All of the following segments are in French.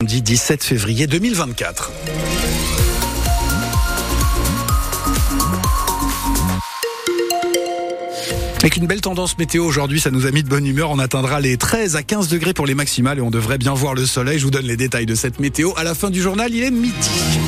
Lundi 17 février 2024. Avec une belle tendance météo aujourd'hui, ça nous a mis de bonne humeur. On atteindra les 13 à 15 degrés pour les maximales et on devrait bien voir le soleil. Je vous donne les détails de cette météo. À la fin du journal, il est mythique.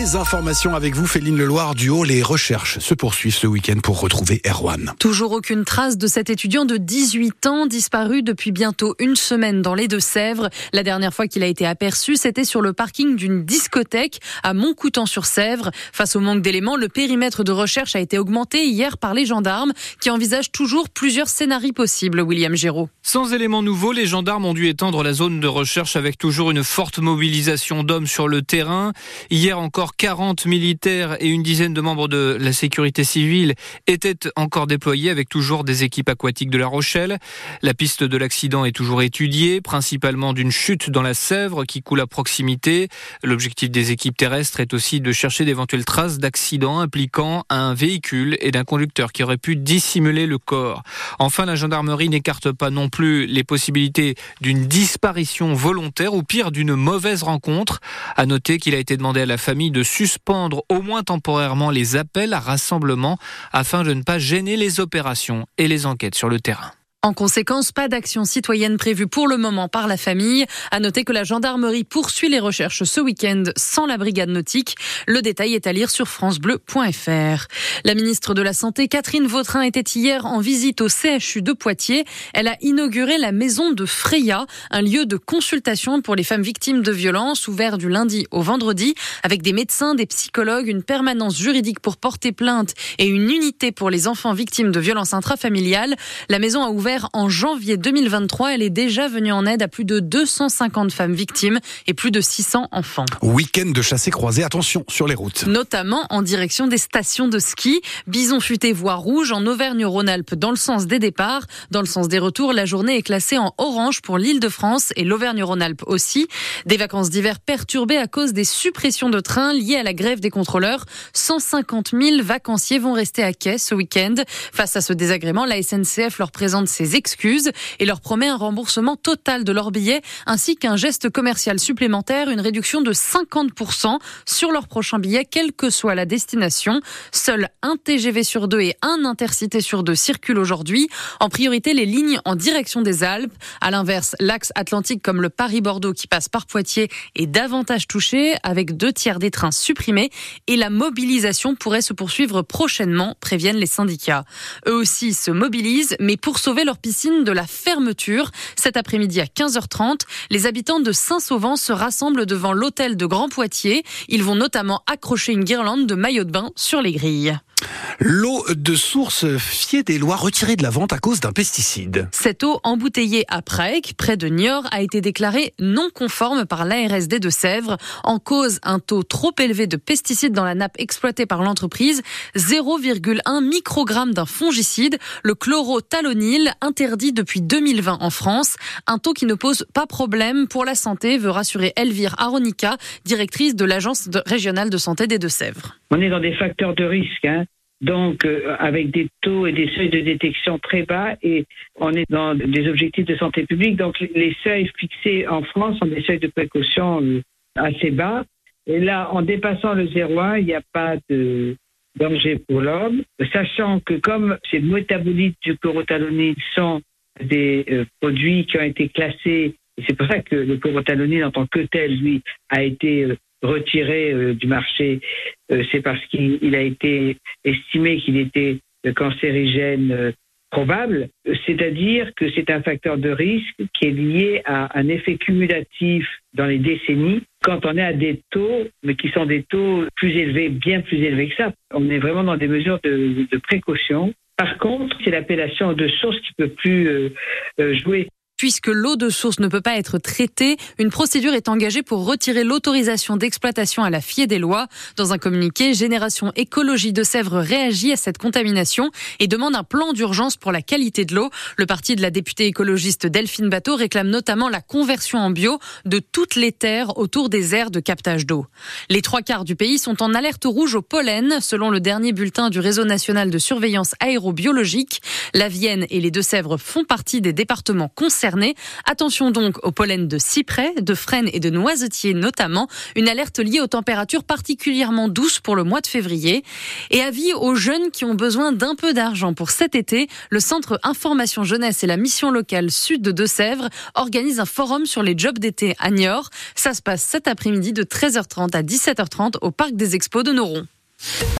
Les informations avec vous, Féline Leloir du Haut. Les recherches se poursuivent ce week-end pour retrouver Erwan. Toujours aucune trace de cet étudiant de 18 ans disparu depuis bientôt une semaine dans les Deux-Sèvres. La dernière fois qu'il a été aperçu, c'était sur le parking d'une discothèque à Montcoutan-sur-Sèvre. Face au manque d'éléments, le périmètre de recherche a été augmenté hier par les gendarmes qui envisagent toujours plusieurs scénarios possibles, William Géraud. Sans éléments nouveaux, les gendarmes ont dû étendre la zone de recherche avec toujours une forte mobilisation d'hommes sur le terrain. Hier encore 40 militaires et une dizaine de membres de la sécurité civile étaient encore déployés avec toujours des équipes aquatiques de La Rochelle. La piste de l'accident est toujours étudiée, principalement d'une chute dans la Sèvre qui coule à proximité. L'objectif des équipes terrestres est aussi de chercher d'éventuelles traces d'accidents impliquant un véhicule et d'un conducteur qui aurait pu dissimuler le corps. Enfin, la gendarmerie n'écarte pas non plus les possibilités d'une disparition volontaire ou pire d'une mauvaise rencontre. À noter qu'il a été demandé à la famille de suspendre au moins temporairement les appels à rassemblement afin de ne pas gêner les opérations et les enquêtes sur le terrain. En conséquence, pas d'action citoyenne prévue pour le moment par la famille. À noter que la gendarmerie poursuit les recherches ce week-end sans la brigade nautique. Le détail est à lire sur francebleu.fr. La ministre de la Santé, Catherine Vautrin, était hier en visite au CHU de Poitiers. Elle a inauguré la maison de Freya, un lieu de consultation pour les femmes victimes de violences ouvert du lundi au vendredi avec des médecins, des psychologues, une permanence juridique pour porter plainte et une unité pour les enfants victimes de violences intrafamiliales. La maison a ouvert en janvier 2023. Elle est déjà venue en aide à plus de 250 femmes victimes et plus de 600 enfants. Week-end de chassé croisé, attention sur les routes. Notamment en direction des stations de ski. Bison futé voie rouge en Auvergne-Rhône-Alpes dans le sens des départs. Dans le sens des retours, la journée est classée en orange pour l'île de France et l'Auvergne-Rhône-Alpes aussi. Des vacances d'hiver perturbées à cause des suppressions de trains liées à la grève des contrôleurs. 150 000 vacanciers vont rester à quai ce week-end. Face à ce désagrément, la SNCF leur présente ses excuses et leur promet un remboursement total de leurs billets ainsi qu'un geste commercial supplémentaire, une réduction de 50% sur leurs prochains billets, quelle que soit la destination. Seul un TGV sur deux et un intercité sur deux circulent aujourd'hui. En priorité, les lignes en direction des Alpes. À l'inverse, l'axe atlantique comme le Paris-Bordeaux qui passe par Poitiers est davantage touché avec deux tiers des trains supprimés et la mobilisation pourrait se poursuivre prochainement, préviennent les syndicats. Eux aussi se mobilisent, mais pour sauver leur piscine de la fermeture. Cet après-midi à 15h30, les habitants de Saint-Sauvent se rassemblent devant l'hôtel de Grand Poitiers. Ils vont notamment accrocher une guirlande de maillots de bain sur les grilles. L'eau de source fiée des lois retirée de la vente à cause d'un pesticide. Cette eau embouteillée à Prague, près de Niort, a été déclarée non conforme par l'ARSD de Sèvres. En cause, un taux trop élevé de pesticides dans la nappe exploitée par l'entreprise, 0,1 microgramme d'un fongicide, le chlorothalonil, interdit depuis 2020 en France. Un taux qui ne pose pas problème pour la santé, veut rassurer Elvire Aronica, directrice de l'Agence régionale de santé des Deux-Sèvres. On est dans des facteurs de risque. Hein donc euh, avec des taux et des seuils de détection très bas et on est dans des objectifs de santé publique. Donc les seuils fixés en France sont des seuils de précaution euh, assez bas. Et là, en dépassant le 0,1, il n'y a pas de danger pour l'homme, sachant que comme ces métabolites du chlorothalonil sont des euh, produits qui ont été classés, et c'est pour ça que le chlorothalonil en tant que tel, lui, a été retiré euh, du marché, euh, c'est parce qu'il a été estimé qu'il était cancérigène euh, probable, c'est-à-dire que c'est un facteur de risque qui est lié à un effet cumulatif dans les décennies quand on est à des taux, mais qui sont des taux plus élevés, bien plus élevés que ça. On est vraiment dans des mesures de, de précaution. Par contre, c'est l'appellation de source qui peut plus jouer. Puisque l'eau de source ne peut pas être traitée, une procédure est engagée pour retirer l'autorisation d'exploitation à la FIE des lois. Dans un communiqué, Génération Écologie de Sèvres réagit à cette contamination et demande un plan d'urgence pour la qualité de l'eau. Le parti de la députée écologiste Delphine Bateau réclame notamment la conversion en bio de toutes les terres autour des aires de captage d'eau. Les trois quarts du pays sont en alerte rouge au pollen, selon le dernier bulletin du Réseau national de surveillance aérobiologique. La Vienne et les Deux-Sèvres font partie des départements concernés Attention donc au pollen de cyprès, de frêne et de noisetier notamment. Une alerte liée aux températures particulièrement douces pour le mois de février. Et avis aux jeunes qui ont besoin d'un peu d'argent pour cet été, le Centre Information Jeunesse et la mission locale Sud de Deux-Sèvres organisent un forum sur les jobs d'été à Niort. Ça se passe cet après-midi de 13h30 à 17h30 au Parc des Expos de Noron.